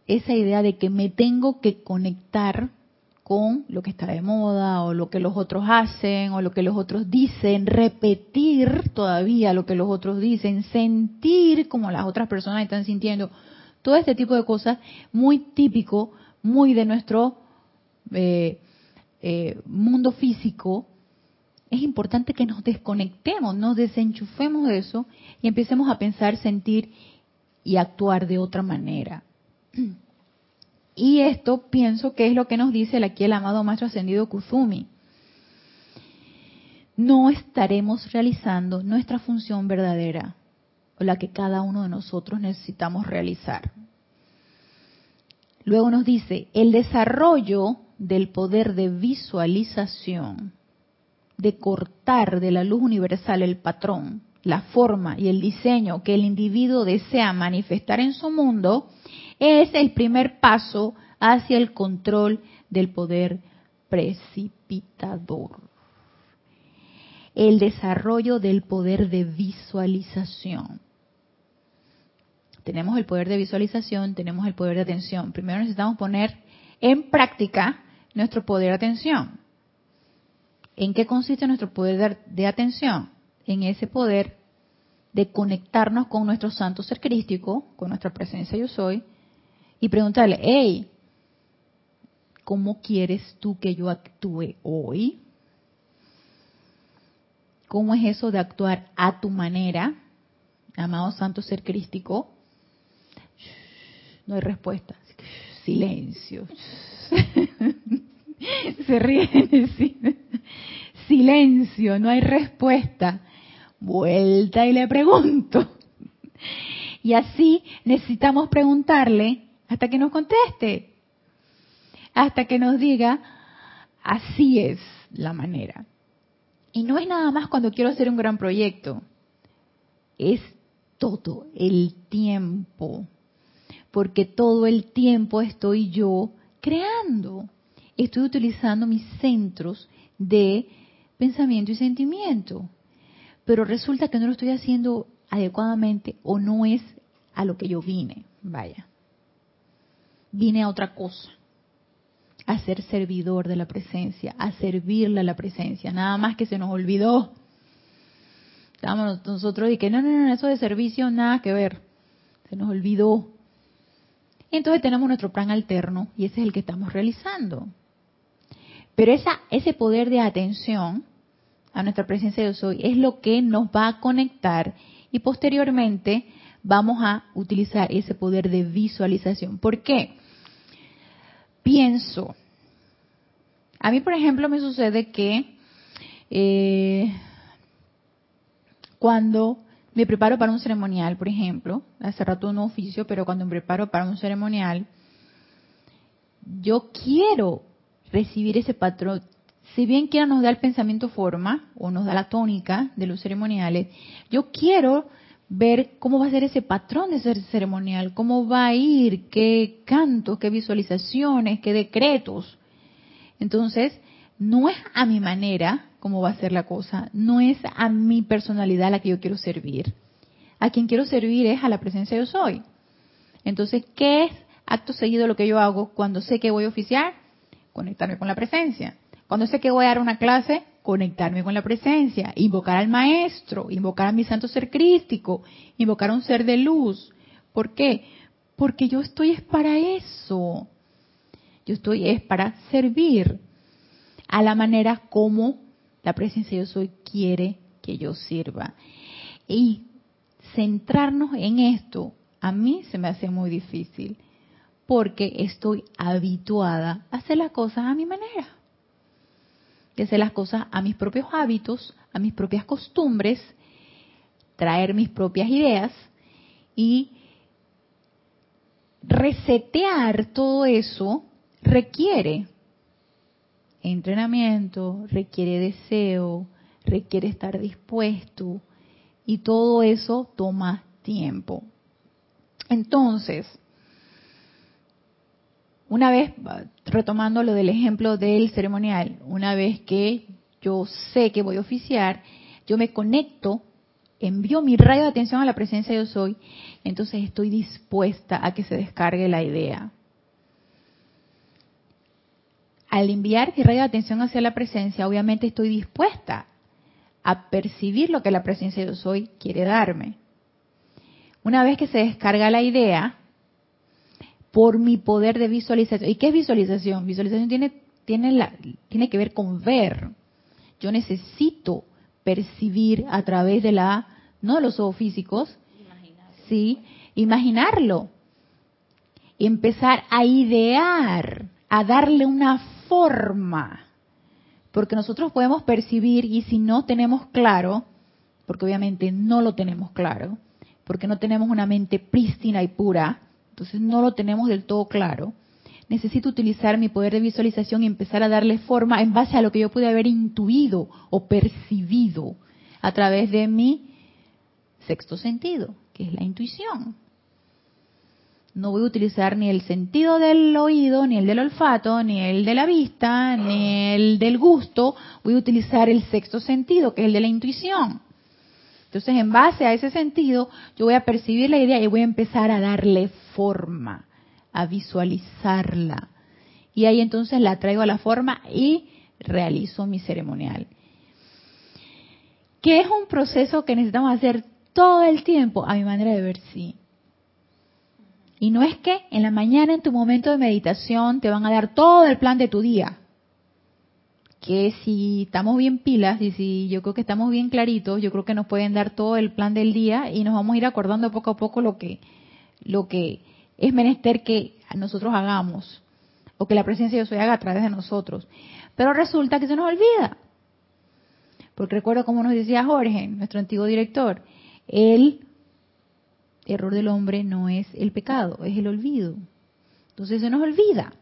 esa idea de que me tengo que conectar con lo que está de moda o lo que los otros hacen o lo que los otros dicen, repetir todavía lo que los otros dicen, sentir como las otras personas están sintiendo, todo este tipo de cosas muy típico, muy de nuestro eh, eh, mundo físico, es importante que nos desconectemos, nos desenchufemos de eso y empecemos a pensar, sentir y actuar de otra manera. (clears throat) Y esto pienso que es lo que nos dice aquí el amado Maestro Ascendido Kuzumi. No estaremos realizando nuestra función verdadera o la que cada uno de nosotros necesitamos realizar. Luego nos dice, el desarrollo del poder de visualización, de cortar de la luz universal el patrón, la forma y el diseño que el individuo desea manifestar en su mundo, es el primer paso hacia el control del poder precipitador. El desarrollo del poder de visualización. Tenemos el poder de visualización, tenemos el poder de atención. Primero necesitamos poner en práctica nuestro poder de atención. ¿En qué consiste nuestro poder de atención? En ese poder de conectarnos con nuestro santo ser crístico, con nuestra presencia yo soy, y preguntarle, hey, ¿cómo quieres tú que yo actúe hoy? ¿Cómo es eso de actuar a tu manera, amado santo ser crístico? No hay respuesta. Silencio. (laughs) Se ríen. Silencio, no hay respuesta. Vuelta y le pregunto. Y así necesitamos preguntarle hasta que nos conteste. Hasta que nos diga, así es la manera. Y no es nada más cuando quiero hacer un gran proyecto. Es todo el tiempo. Porque todo el tiempo estoy yo creando. Estoy utilizando mis centros de pensamiento y sentimiento. Pero resulta que no lo estoy haciendo adecuadamente o no es a lo que yo vine. Vaya. Vine a otra cosa. A ser servidor de la presencia, a servirle a la presencia. Nada más que se nos olvidó. Estábamos nosotros y que no, no, no, eso de servicio nada que ver. Se nos olvidó. Entonces tenemos nuestro plan alterno y ese es el que estamos realizando. Pero esa, ese poder de atención a nuestra presencia de soy es lo que nos va a conectar y posteriormente vamos a utilizar ese poder de visualización. ¿Por qué? Pienso. A mí, por ejemplo, me sucede que eh, cuando me preparo para un ceremonial, por ejemplo, hace rato un oficio, pero cuando me preparo para un ceremonial, yo quiero recibir ese patrón. Si bien quiera nos da el pensamiento forma o nos da la tónica de los ceremoniales, yo quiero ver cómo va a ser ese patrón de ser ceremonial, cómo va a ir, qué cantos, qué visualizaciones, qué decretos. Entonces, no es a mi manera cómo va a ser la cosa, no es a mi personalidad la que yo quiero servir. A quien quiero servir es a la presencia yo soy. Entonces, ¿qué es acto seguido lo que yo hago cuando sé que voy a oficiar? conectarme con la presencia. Cuando sé que voy a dar una clase, conectarme con la presencia, invocar al maestro, invocar a mi santo ser crístico, invocar a un ser de luz. ¿Por qué? Porque yo estoy es para eso. Yo estoy es para servir a la manera como la presencia yo soy quiere que yo sirva. Y centrarnos en esto a mí se me hace muy difícil porque estoy habituada a hacer las cosas a mi manera. De hacer las cosas a mis propios hábitos, a mis propias costumbres, traer mis propias ideas y resetear todo eso requiere entrenamiento, requiere deseo, requiere estar dispuesto y todo eso toma tiempo. Entonces, una vez, retomando lo del ejemplo del ceremonial, una vez que yo sé que voy a oficiar, yo me conecto, envío mi rayo de atención a la presencia de yo soy, entonces estoy dispuesta a que se descargue la idea. Al enviar mi rayo de atención hacia la presencia, obviamente estoy dispuesta a percibir lo que la presencia de yo soy quiere darme. Una vez que se descarga la idea, por mi poder de visualización. ¿Y qué es visualización? Visualización tiene, tiene, la, tiene que ver con ver. Yo necesito percibir a través de la, no de los ojos físicos, sí, imaginarlo. Y empezar a idear, a darle una forma. Porque nosotros podemos percibir y si no tenemos claro, porque obviamente no lo tenemos claro, porque no tenemos una mente prístina y pura, entonces no lo tenemos del todo claro, necesito utilizar mi poder de visualización y empezar a darle forma en base a lo que yo pude haber intuido o percibido a través de mi sexto sentido, que es la intuición. No voy a utilizar ni el sentido del oído, ni el del olfato, ni el de la vista, ni el del gusto, voy a utilizar el sexto sentido, que es el de la intuición. Entonces, en base a ese sentido, yo voy a percibir la idea y voy a empezar a darle forma, a visualizarla. Y ahí entonces la traigo a la forma y realizo mi ceremonial. Que es un proceso que necesitamos hacer todo el tiempo, a mi manera de ver, sí. Y no es que en la mañana, en tu momento de meditación, te van a dar todo el plan de tu día. Que si estamos bien pilas y si yo creo que estamos bien claritos, yo creo que nos pueden dar todo el plan del día y nos vamos a ir acordando poco a poco lo que, lo que es menester que nosotros hagamos o que la presencia de Dios haga a través de nosotros. Pero resulta que se nos olvida. Porque recuerdo como nos decía Jorge, nuestro antiguo director, el error del hombre no es el pecado, es el olvido. Entonces se nos olvida.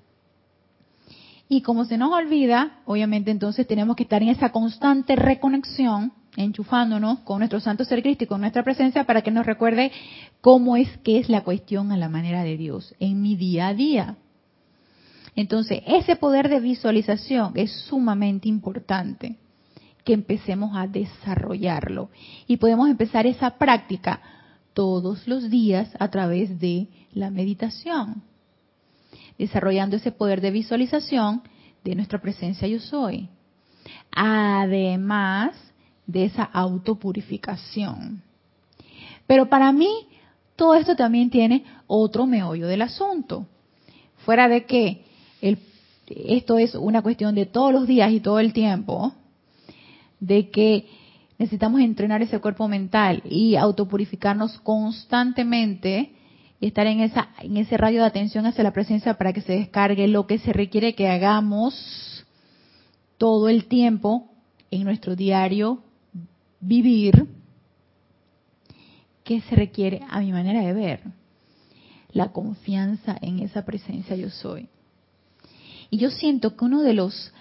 Y como se nos olvida, obviamente entonces tenemos que estar en esa constante reconexión, enchufándonos con nuestro santo ser Cristo y con nuestra presencia para que nos recuerde cómo es que es la cuestión a la manera de Dios en mi día a día. Entonces, ese poder de visualización es sumamente importante que empecemos a desarrollarlo. Y podemos empezar esa práctica todos los días a través de la meditación, desarrollando ese poder de visualización de nuestra presencia yo soy. Además de esa autopurificación. Pero para mí, todo esto también tiene otro meollo del asunto. Fuera de que esto es una cuestión de todos los días y todo el tiempo, de que necesitamos entrenar ese cuerpo mental y autopurificarnos constantemente estar en esa en ese radio de atención hacia la presencia para que se descargue lo que se requiere que hagamos todo el tiempo en nuestro diario vivir ¿qué se requiere a mi manera de ver la confianza en esa presencia yo soy. Y yo siento que uno de los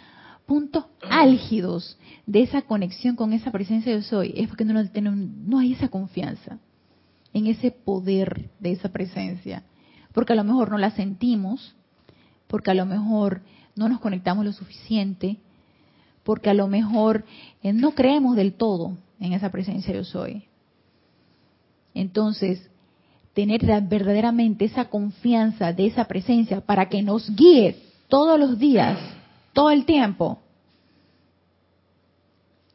puntos álgidos de esa conexión con esa presencia de soy es porque no, no hay esa confianza en ese poder de esa presencia. Porque a lo mejor no la sentimos, porque a lo mejor no nos conectamos lo suficiente, porque a lo mejor eh, no creemos del todo en esa presencia yo soy. Entonces, tener verdaderamente esa confianza de esa presencia para que nos guíe todos los días, todo el tiempo,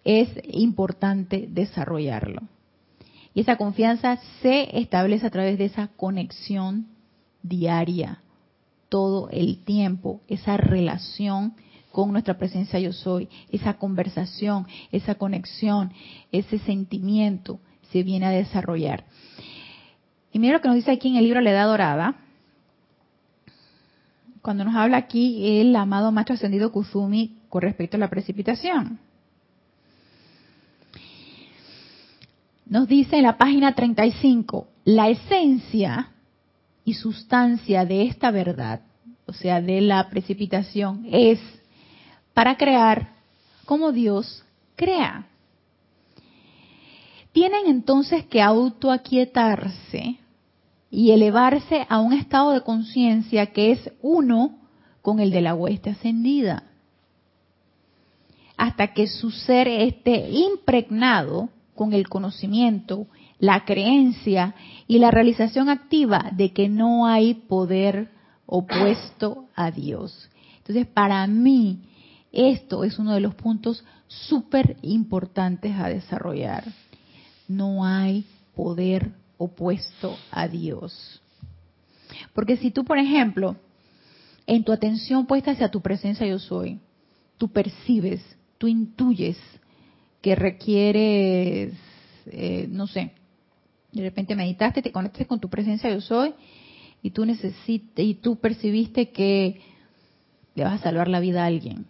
es importante desarrollarlo. Y esa confianza se establece a través de esa conexión diaria, todo el tiempo, esa relación con nuestra presencia yo soy, esa conversación, esa conexión, ese sentimiento se viene a desarrollar. Y mira lo que nos dice aquí en el libro La Edad Dorada, cuando nos habla aquí el amado macho ascendido Kuzumi con respecto a la precipitación. Nos dice en la página 35, la esencia y sustancia de esta verdad, o sea, de la precipitación, es para crear como Dios crea. Tienen entonces que autoaquietarse y elevarse a un estado de conciencia que es uno con el de la hueste ascendida. Hasta que su ser esté impregnado con el conocimiento, la creencia y la realización activa de que no hay poder opuesto a Dios. Entonces, para mí, esto es uno de los puntos súper importantes a desarrollar. No hay poder opuesto a Dios. Porque si tú, por ejemplo, en tu atención puesta hacia tu presencia yo soy, tú percibes, tú intuyes que requieres, eh, no sé, de repente meditaste, te conectaste con tu presencia yo soy y tú necesitas y tú percibiste que le vas a salvar la vida a alguien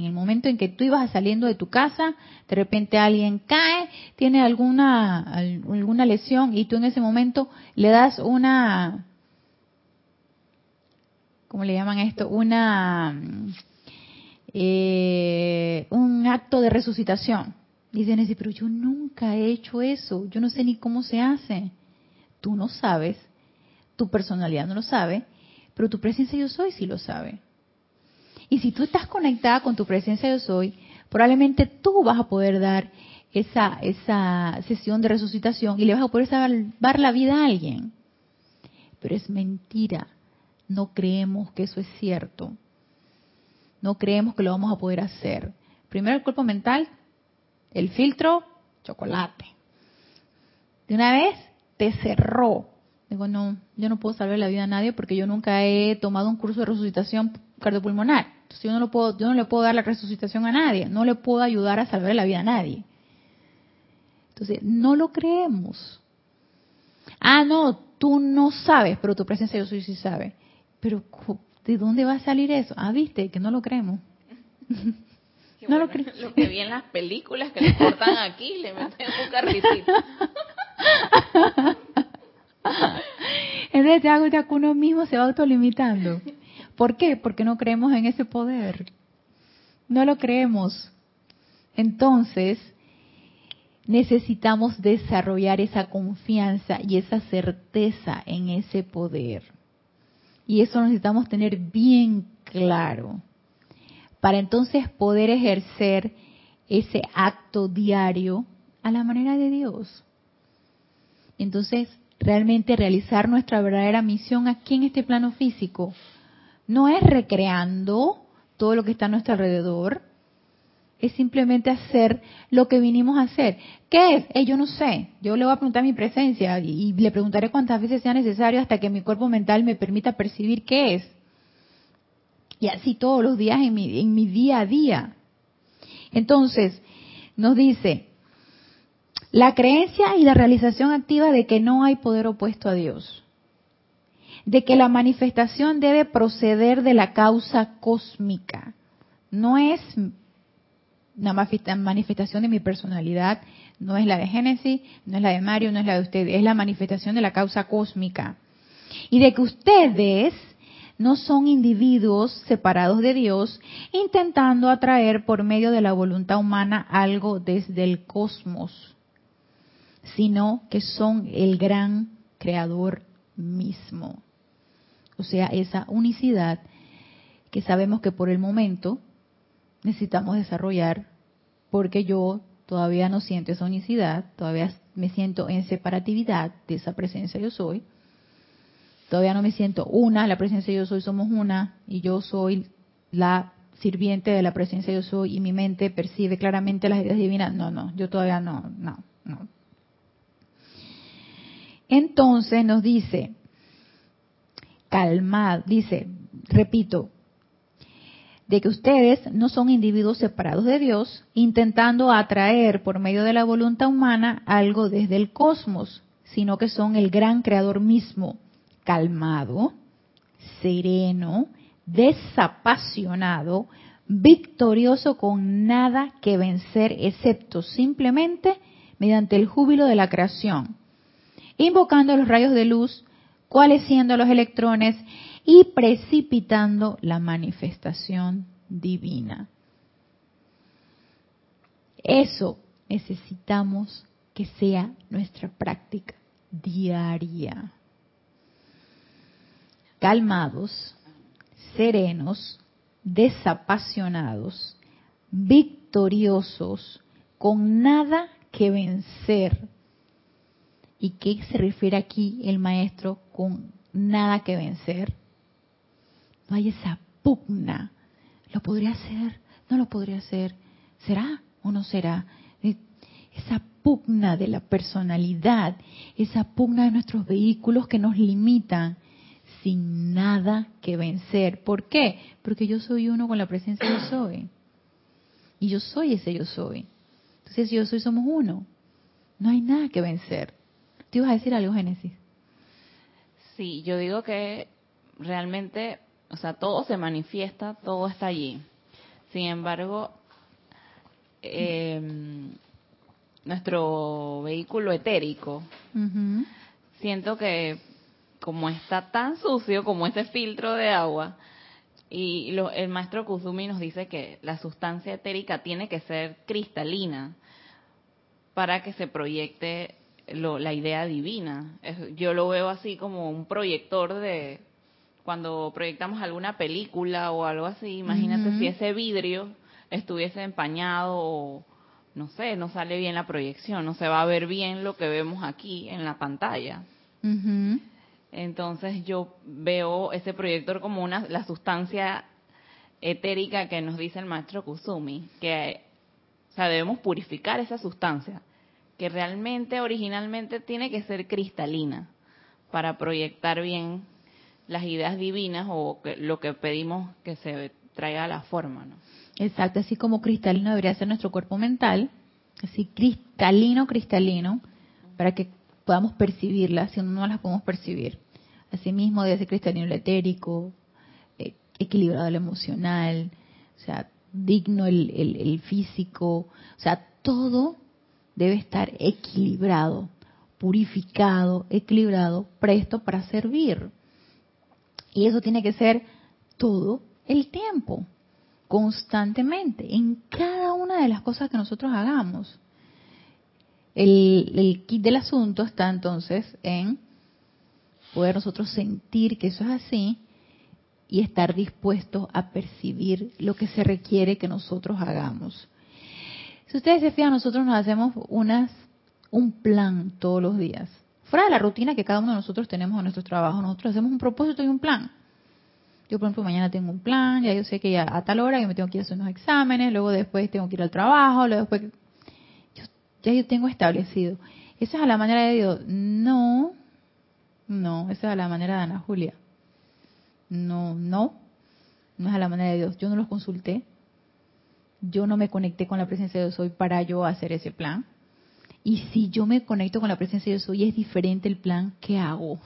en el momento en que tú ibas saliendo de tu casa, de repente alguien cae, tiene alguna alguna lesión y tú en ese momento le das una ¿cómo le llaman esto? Una eh, un acto de resucitación. Dicen, pero yo nunca he hecho eso, yo no sé ni cómo se hace. Tú no sabes, tu personalidad no lo sabe, pero tu presencia yo soy sí lo sabe. Y si tú estás conectada con tu presencia yo soy, probablemente tú vas a poder dar esa, esa sesión de resucitación y le vas a poder salvar la vida a alguien. Pero es mentira. No creemos que eso es cierto. No creemos que lo vamos a poder hacer. Primero el cuerpo mental, el filtro, chocolate. de una vez te cerró. Digo, no, yo no puedo salvar la vida a nadie porque yo nunca he tomado un curso de resucitación cardiopulmonar. Entonces yo no, lo puedo, yo no le puedo dar la resucitación a nadie, no le puedo ayudar a salvar la vida a nadie. Entonces, no lo creemos. Ah, no, tú no sabes, pero tu presencia yo soy sí sabe. Pero ¿de dónde va a salir eso? Ah, viste, que no lo creemos. no lo, creemos. lo que vi en las películas que le cortan aquí, le meten un carricito. Entonces hago ya que uno mismo se va autolimitando. ¿Por qué? Porque no creemos en ese poder. No lo creemos. Entonces, necesitamos desarrollar esa confianza y esa certeza en ese poder. Y eso necesitamos tener bien claro para entonces poder ejercer ese acto diario a la manera de Dios. Entonces, realmente realizar nuestra verdadera misión aquí en este plano físico no es recreando todo lo que está a nuestro alrededor, es simplemente hacer lo que vinimos a hacer. ¿Qué es? Eh, yo no sé. Yo le voy a preguntar mi presencia y, le preguntaré cuántas veces sea necesario hasta que mi cuerpo mental me permita percibir qué es. Y así todos los días en mi, en mi día a día. Entonces, nos dice, la creencia y la realización activa de que no hay poder opuesto a Dios. De que la manifestación debe proceder de la causa cósmica. No es una manifestación de mi personalidad, no es la de Génesis, no es la de Mario, no es la de ustedes, es la manifestación de la causa cósmica. Y de que ustedes no son individuos separados de Dios, intentando atraer por medio de la voluntad humana algo desde el cosmos, sino que son el gran creador mismo. O sea, esa unicidad que sabemos que por el momento necesitamos desarrollar porque yo todavía no siento esa unicidad, todavía me siento en separatividad de esa presencia yo soy. Todavía no me siento una, la presencia yo soy somos una y yo soy la sirviente de la presencia yo soy y mi mente percibe claramente las ideas divinas. No, no, yo todavía no, no, no. Entonces nos dice, calmad, dice, repito, de que ustedes no son individuos separados de Dios, intentando atraer por medio de la voluntad humana algo desde el cosmos, sino que son el gran creador mismo, calmado, sereno, desapasionado, victorioso con nada que vencer excepto simplemente mediante el júbilo de la creación, invocando los rayos de luz, cuales siendo los electrones y precipitando la manifestación divina. Eso necesitamos que sea nuestra práctica diaria. Calmados, serenos, desapasionados, victoriosos, con nada que vencer. ¿Y qué se refiere aquí el maestro con nada que vencer? No hay esa pugna. ¿Lo podría hacer? ¿No lo podría hacer? ¿Será o no será? Esa pugna de la personalidad, esa pugna de nuestros vehículos que nos limitan sin nada que vencer. ¿Por qué? Porque yo soy uno con la presencia yo soy. Y yo soy ese yo soy. Entonces, yo soy, somos uno. No hay nada que vencer. ¿Te ibas a decir algo, Génesis? Sí, yo digo que realmente o sea, todo se manifiesta, todo está allí. Sin embargo, em, nuestro vehículo etérico, siento que como está tan sucio como ese filtro de agua, y el maestro Kusumi nos dice que la sustancia etérica tiene que ser cristalina para que se proyecte la idea divina. yo lo veo así como un proyector de, cuando proyectamos alguna película o algo así, imagínate si ese vidrio estuviese empañado o no sé, no sale bien la proyección, no se va a ver bien lo que vemos aquí en la pantalla. Entonces yo veo ese proyector como una la sustancia etérica que nos dice el maestro Kusumi, que o sea, debemos purificar esa sustancia, que realmente originalmente tiene que ser cristalina para proyectar bien las ideas divinas o lo que pedimos que se traiga a la forma, ¿no? Exacto, así como cristalino debería ser nuestro cuerpo mental, así cristalino, cristalino, para que podamos percibirla, si no, no las podemos percibir. Asimismo debe ser cristalino el etérico, eh, equilibrado el emocional, o sea, digno el, el físico, o sea, todo debe estar equilibrado, purificado, equilibrado, presto para servir. Y eso tiene que ser todo el tiempo, constantemente, en cada una de las cosas que nosotros hagamos. El, el kit del asunto está entonces en poder nosotros sentir que eso es así y estar dispuestos a percibir lo que se requiere que nosotros hagamos. Si ustedes se fijan, nosotros nos hacemos unas, un plan todos los días. Fuera de la rutina que cada uno de nosotros tenemos en nuestro trabajo, nosotros hacemos un propósito y un plan. Yo, por ejemplo, mañana tengo un plan, ya yo sé que ya a tal hora yo me tengo que ir a hacer unos exámenes, luego después tengo que ir al trabajo, luego después... ya yo tengo establecido. ¿Esa es a la manera de Dios? No, no, esa es a la manera de Ana Julia. No, no, no es a la manera de Dios. Yo no los consulté, yo no me conecté con la presencia de Dios hoy para yo hacer ese plan. Y si yo me conecto con la presencia de Dios hoy es diferente el plan que hago.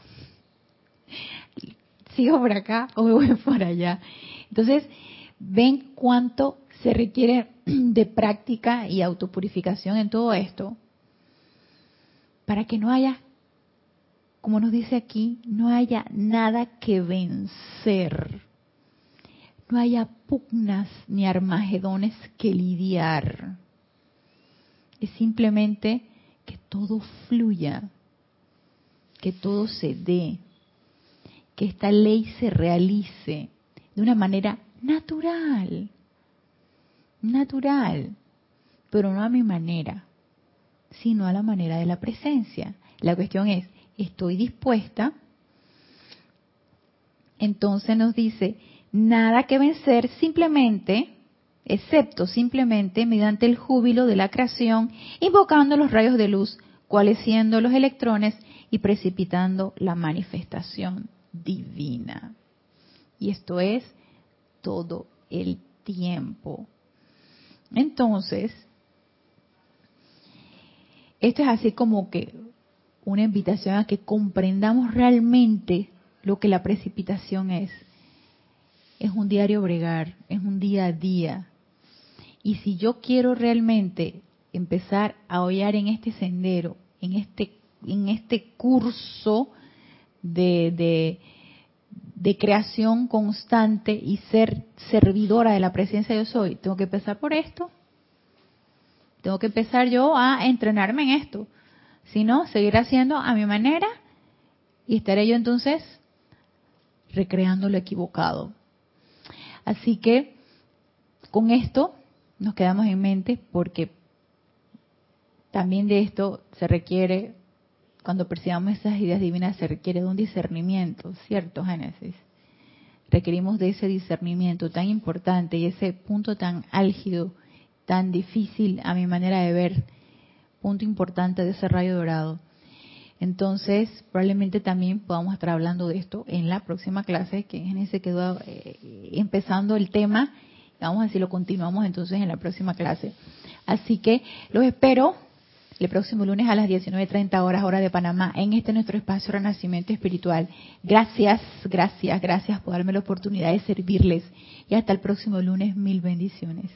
¿Sigo por acá o me voy (laughs) por allá? Entonces, ven cuánto se requiere (clears throat) de práctica y autopurificación en todo esto para que no haya, como nos dice aquí, no haya nada que vencer no haya pugnas ni armagedones que lidiar. Es simplemente que todo fluya, que todo se dé, que esta ley se realice de una manera natural, natural, pero no a mi manera, sino a la manera de la presencia. La cuestión es, ¿estoy dispuesta? Entonces nos dice, nada que vencer simplemente, excepto simplemente mediante el júbilo de la creación, invocando los rayos de luz, cuales siendo los electrones y precipitando la manifestación divina. Y esto es todo el tiempo. Entonces, esto es así como que una invitación a que comprendamos realmente lo que la precipitación es es un diario bregar, es un día a día. Y si yo quiero realmente empezar a hollar en este sendero, en este, en este curso de, de, creación constante y ser servidora de la presencia de yo soy, tengo que empezar por esto. Tengo que empezar yo a entrenarme en esto. Si no, seguir haciendo a mi manera y estaré yo entonces recreando lo equivocado. Así que con esto nos quedamos en mente porque también de esto se requiere, cuando percibamos esas ideas divinas, se requiere de un discernimiento, ¿cierto, Génesis? Requerimos de ese discernimiento tan importante y ese punto tan álgido, tan difícil a mi manera de ver, punto importante de ese rayo dorado. Entonces, probablemente también podamos estar hablando de esto en la próxima clase, que en ese quedó eh, empezando el tema. Vamos a lo continuamos entonces en la próxima clase. Así que los espero el próximo lunes a las 19.30 horas, hora de Panamá, en este nuestro espacio Renacimiento Espiritual. Gracias, gracias, gracias por darme la oportunidad de servirles. Y hasta el próximo lunes, mil bendiciones.